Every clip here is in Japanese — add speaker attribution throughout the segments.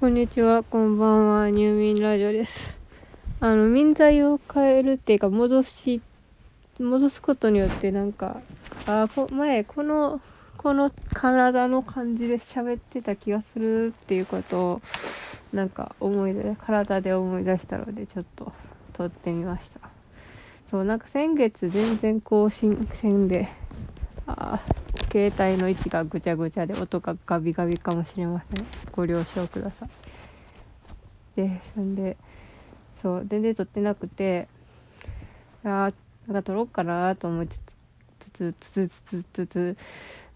Speaker 1: こんにちは、こんばんは、入眠ラジオです。あの、民剤を変えるっていうか、戻し、戻すことによって、なんか、あこ前、この、この体の感じで喋ってた気がするっていうことを、なんか思い出、体で思い出したので、ちょっと撮ってみました。そう、なんか先月全然更新せんで、あー携帯の位置がぐちゃぐちゃで音がガビガビかもしれません。ご了承ください。でそんでそう全然撮ってなくてあなんか撮ろうかなと思いつつつつつつつつ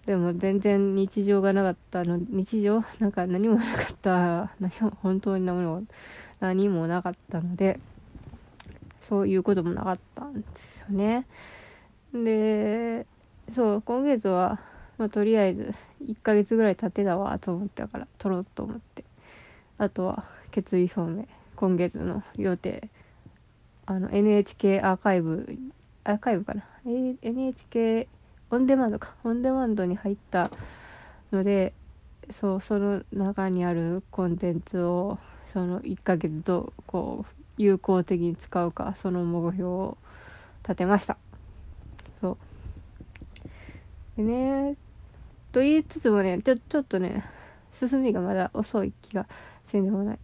Speaker 1: でも全然日常がなかったの日常？なんか何もなかった。何も本当に何も何もなかったのでそういうこともなかったんですよね。でそう今月は、まあ、とりあえず1ヶ月ぐらい経ってたわと思ったから撮ろうと思って。あとは決意表明今月の予定。あの NHK アーカイブアーカイブかな、え NHK オンデマンドか。オンデマンドに入ったのでそうその中にあるコンテンツをその1ヶ月どうこう有効的に使うかその目標を立てました。そう。でねと言いつつもねちょちょっとね進みがまだ遅い気がせんでもない。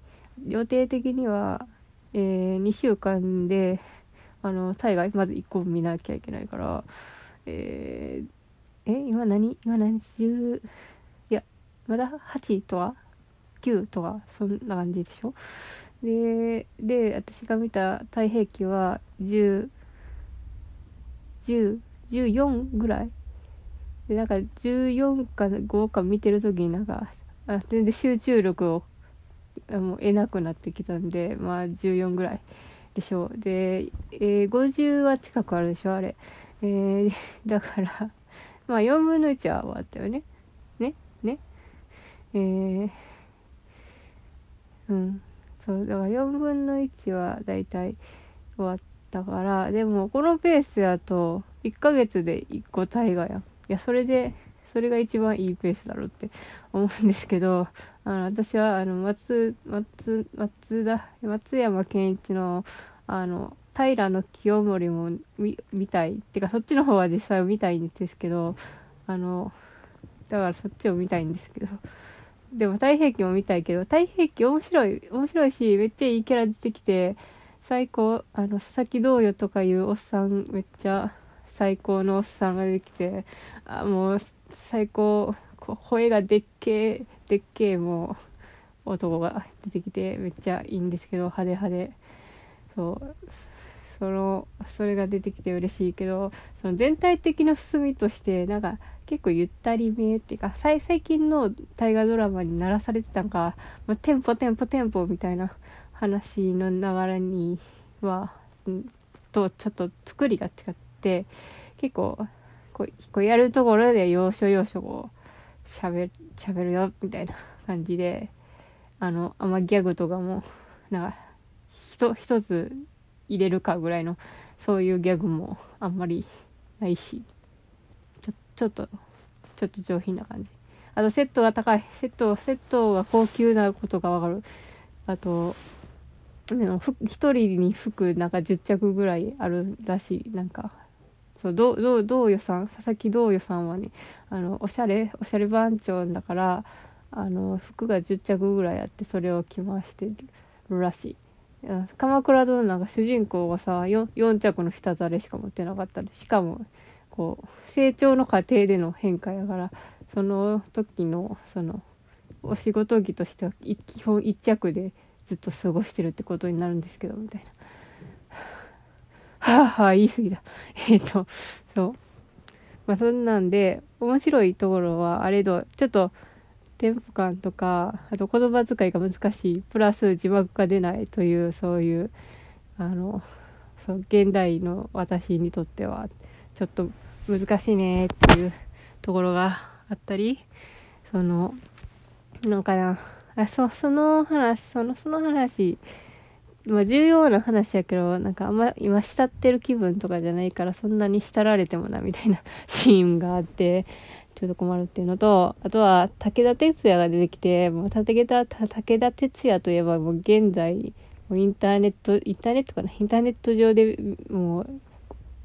Speaker 1: 予定的には、えー、2週間であの大河まず1個見なきゃいけないからえー、え今何今何10いやまだ8とか9とかそんな感じでしょ？でで私が見た太平記は10 10 14ぐらい？でなんか14か5か見てる時になんかあ全然集中力をあもう得なくなってきたんでまあ14ぐらいでしょう。で、えー、50は近くあるでしょあれ、えー、だからまあ4分の1は終わったよね。ね？ね？えー、うん。そうだから4分の1はだいたい終わったからでもこのペースやと1ヶ月で1個大河やん。いやそれでそれが一番いいペースだろうって思うんですけどあの私はあの松松松田松山ケンイチのあの平清盛も見見たい。っていうかそっちの方は実際見たいんですけどあのだからそっちを見たいんですけど。でも太平記も見たいけど太平記面白い面白いしめっちゃいいキャラ出てきて最高あの佐々木道代とかいうおっさんめっちゃ最高のおっさんができてあもう最高声がでっけえでっけえもう男が出てきてめっちゃいいんですけど派手派手。そうそのそれが出てきて嬉しいけどその全体的な進みとしてなんか結構ゆったりめっていうか最最近の大河ドラマに鳴らされてたんか、まあ、テンポテンポテンポみたいな話の流れには、とちょっと作りが違って結構こうこうやるところで要所要所こうしゃべるよみたいな感じであのあんまギャグとかもなんか一一つ入れるかぐらいのそういうギャグもあんまりないしちょちょっとちょっと上品な感じ。あとセットが高いセットセットが高級なことがわかる。あと一人に服なんか10着ぐらいあるらしいなんか。そうどうどうどうよさん佐々木どうよさんはねあのおしゃれおしゃれ番長だからあの服が10着ぐらいあってそれを着回してるらしい鎌倉殿なんか主人公がさ 4, 4着の下ざれしか持ってなかったりしかもこう成長の過程での変化やからその時のそのお仕事着としては基本1着でずっと過ごしてるってことになるんですけどみたいな。はあはあ言い過ぎだ。えっ、と、そう。まあそんなんで、面白いところはあれど、ちょっと、テンポ感とか、あと言葉遣いが難しい、プラス字幕が出ないという、そういう、あの、そう、現代の私にとっては、ちょっと難しいねっていうところがあったり、その、なんかな、あそその話、その、その話、まあ、重要な話やけど、なんかあんま今慕ってる気分とかじゃないからそんなに慕られてもなみたいな シーンがあって、ちょっと困るっていうのとあとは武田鉄矢が出てきてもう武田武田鉄矢といえばもう現在もうインターネットインターネットかな？インターネット上でもう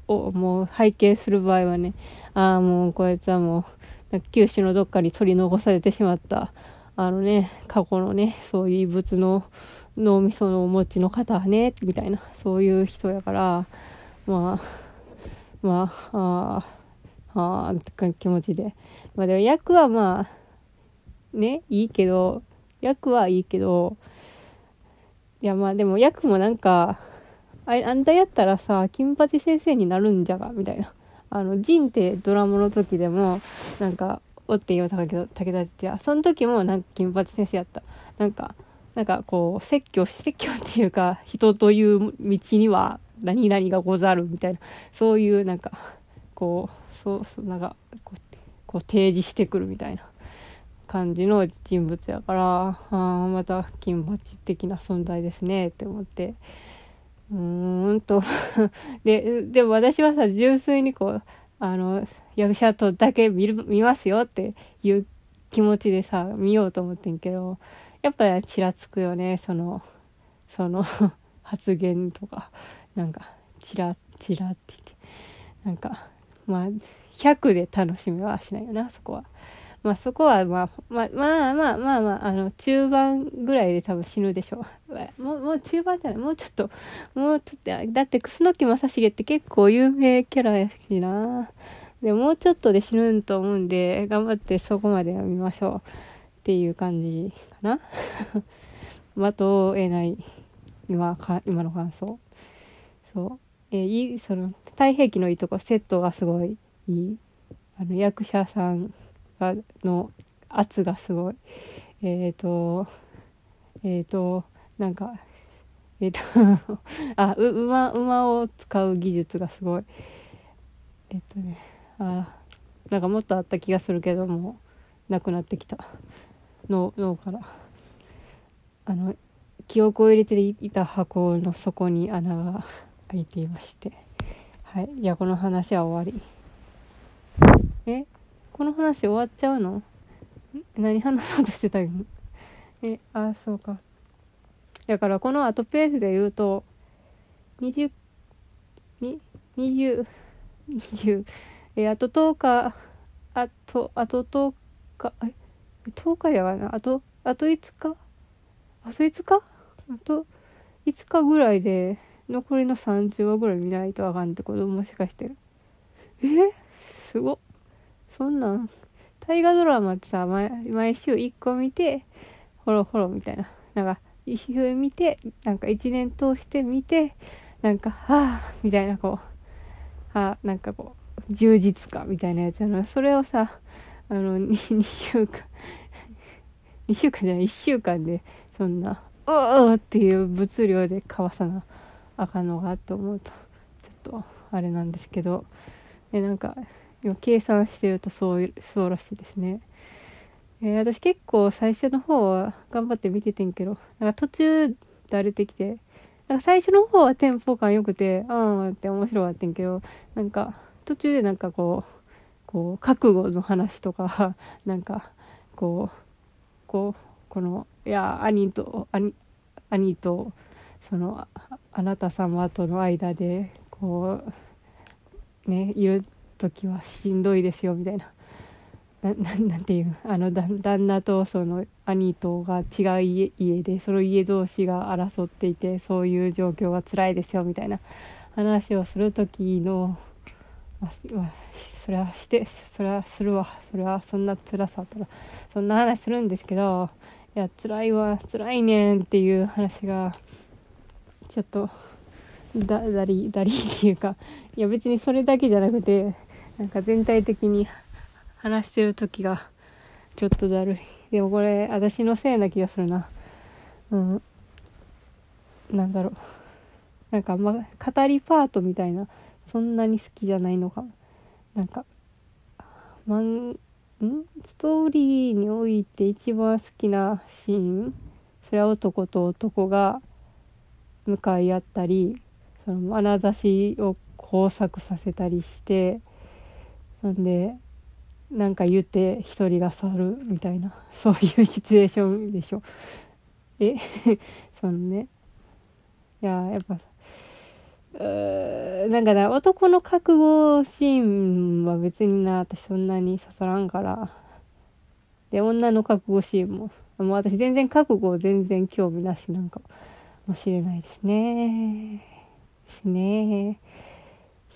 Speaker 1: をもう拝見する場合はねああもうこいつはもう九州のどっかに取り残されてしまった。あのね過去のねそういう異物の脳みそのお持ちの方はねみたいなそういう人やからまあまああああって気持ちで。まあでも役はまあねいいけど役はいいけどいやまあでも役もなんかああんたやったらさ金八先生になるんじゃがみたいな。あのジンってドラマの時でもなんかおって言うたけど武田鉄矢。その時もなんか金八先生やった。なんかなんかこう説教説教っていうか人という道には何々がござるみたいなそういうなんかこうそうなんかこうこう提示してくるみたいな感じの人物やからあまた金八的な存在ですねって思って。うーんと。ででも私はさ純粋にこうあの役者とだけ見る見ますよっていう気持ちでさ見ようと思ってんけどやっぱちらつくよねそのその 発言とかなんかチラチラって言ってなんかまあ100で楽しみはしないよなそこは。まあそこはまあまあまあまあまあまああの中盤ぐらいで多分死ぬでしょう。もうもう中盤じゃないもうちょっともうちょっとだって楠木正成って結構有名キャラやしな。でもうちょっとで死ぬんと思うんで頑張ってそこまでは見ましょうっていう感じかな。まとえない今か今の感想。そう。えー、いいその太平記のいいとこセットがすごいいい。あの役者さんがの圧がすごいえっ、ー、とえっ、ー、となんかえっ、ー、とあ馬馬を使う技術がすごいえっ、とねあなんかもっとあった気がするけどもなくなってきた脳脳からあの記憶を入れていた箱の底に穴が開いていましてはい。いやこの話は終わり。え？この話終わっちゃうの？何話そうとしてたのえ、あ、そうか。だからこの後ペースで言うと、20 20 20、え、あと10日、あと、あと10日、え、10日やわな。あと、あと5日？あと5日？あと5日ぐらいで、残りの30話ぐらい見ないとあかんってこと？もしかして。え？すご。そんなん大河ドラマってさ毎毎週1個見てほろほろみたいな。なんか一週見てなんか1年通して見てなんかはあみたいなこう。はあなんかこう充実感みたいなやつやのそれをさあの 2, 2週間2週間じゃない1週間でそんな「うおっていう物量でかわさなあかんのかと思うとちょっとあれなんですけど。えなんか今計算してるとそうそうらしいですね、えー、私結構最初の方は頑張って見ててんけどなんか途中だれてきてなんか最初の方はテンポ感良くてああって面白かったんけどなんか途中でなんかこうこう覚悟の話とか なんかこうこうこのいや兄と兄兄とそのあなた様との間でこうねいる時はしんどいですよみたいな。ななんていうあの旦那とその兄とが違う家家でその家同士が争っていてそういう状況が辛いですよみたいな話をする時の、まあ、それはしてそれはするわ。それはそんな辛さったらそんな話するんですけどいや辛いわ辛いねんっていう話がちょっとだだりだりっていうかいや別にそれだけじゃなくてなんか全体的に話してる時がちょっとだるい。でもこれ私のせいな気がするな。うん。なんだろう。なんかま語りパートみたいなそんなに好きじゃないのかなんかまんん？ストーリーにおいて一番好きなシーン？それは男と男が向かい合ったりその眼差しを交錯させたりしてそんでなんか言って一人が去るみたいな そういうシチュエーションでしょ。え？そのね。いややっぱなんかな男の覚悟シーンは別にな私そんなに刺さらんから。で女の覚悟シーンももう私全然覚悟全然興味なしなんかもしれないですね。ですね。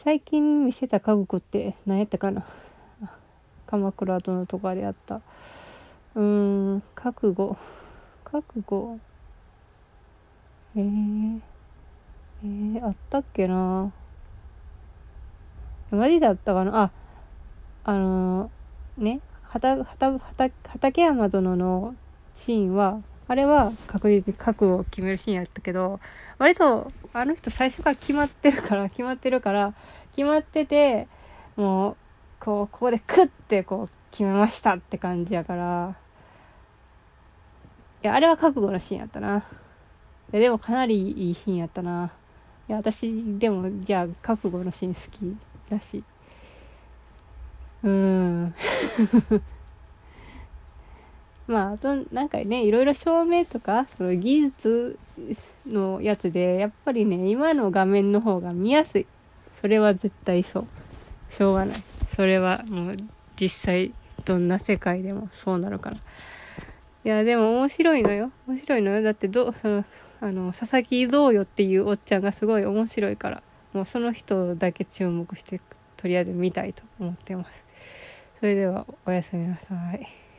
Speaker 1: 最近見せた覚悟って何やったかな。鎌倉殿とかであった。うーん覚悟。覚悟。えー、えー、あったっけな。マジだったかな。ああのー、ね畠山殿のシーンはあれは確実に覚悟を決めるシーンやったけど割とあの人最初から決まってるから決まってるから決まっててもうこうここでクッてこう決めましたって感じやから。いやあれは覚悟のシーンやったな。いやでもかなりいいシーンやったな。や私でもじゃあ覚悟のシーン好きだしうーん。まああとなんかねいろいろ照明とかその技術のやつでやっぱりね今の画面の方が見やすい。それは絶対そう。しょうがない。それはもう実際どんな世界でもそうなるからいやでも面白いのよ。面白いのよ。だってどうそのあの佐々木どうよっていうおっちゃんがすごい面白いからもうその人だけ注目してとりあえず見たいと思ってます。それではおやすみなさい。